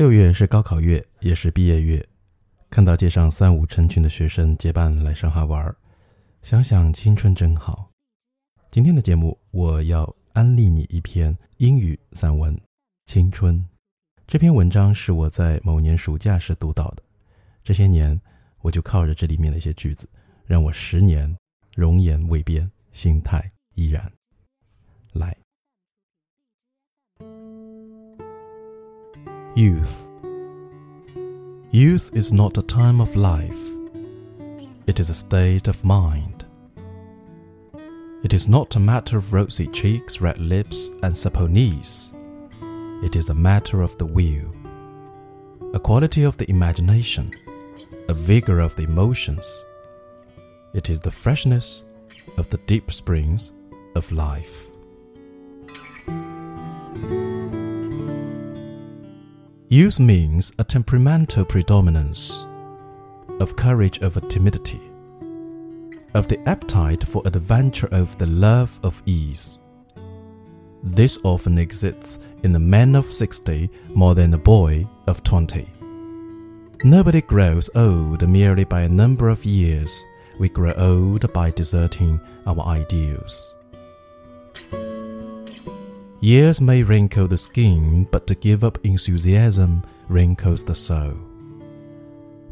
六月是高考月，也是毕业月。看到街上三五成群的学生结伴来上海玩，想想青春真好。今天的节目，我要安利你一篇英语散文《青春》。这篇文章是我在某年暑假时读到的，这些年我就靠着这里面的一些句子，让我十年容颜未变，心态依然。来。Youth. Youth is not a time of life, it is a state of mind. It is not a matter of rosy cheeks, red lips, and knees. It is a matter of the will, a quality of the imagination, a vigor of the emotions. It is the freshness of the deep springs of life. Youth means a temperamental predominance of courage over timidity, of the appetite for adventure over the love of ease. This often exists in the man of 60 more than the boy of 20. Nobody grows old merely by a number of years. We grow old by deserting our ideals. Years may wrinkle the skin, but to give up enthusiasm wrinkles the soul.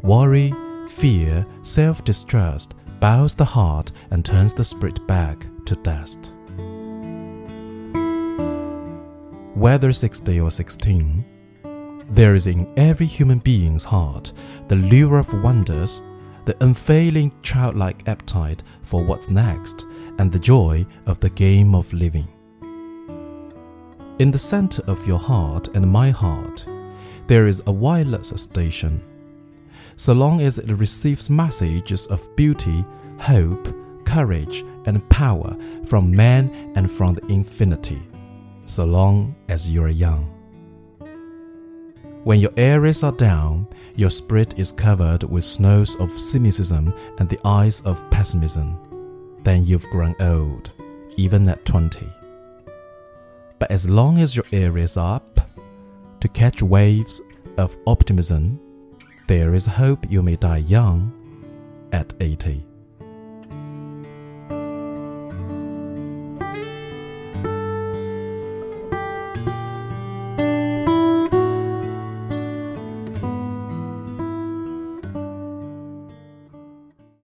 Worry, fear, self distrust bows the heart and turns the spirit back to dust. Whether 60 or 16, there is in every human being's heart the lure of wonders, the unfailing childlike appetite for what's next, and the joy of the game of living. In the center of your heart and my heart, there is a wireless station. So long as it receives messages of beauty, hope, courage, and power from man and from the infinity, so long as you are young. When your aerials are down, your spirit is covered with snows of cynicism and the eyes of pessimism. Then you've grown old, even at 20. But as long as your ear is up to catch waves of optimism, there is hope you may die young at 80.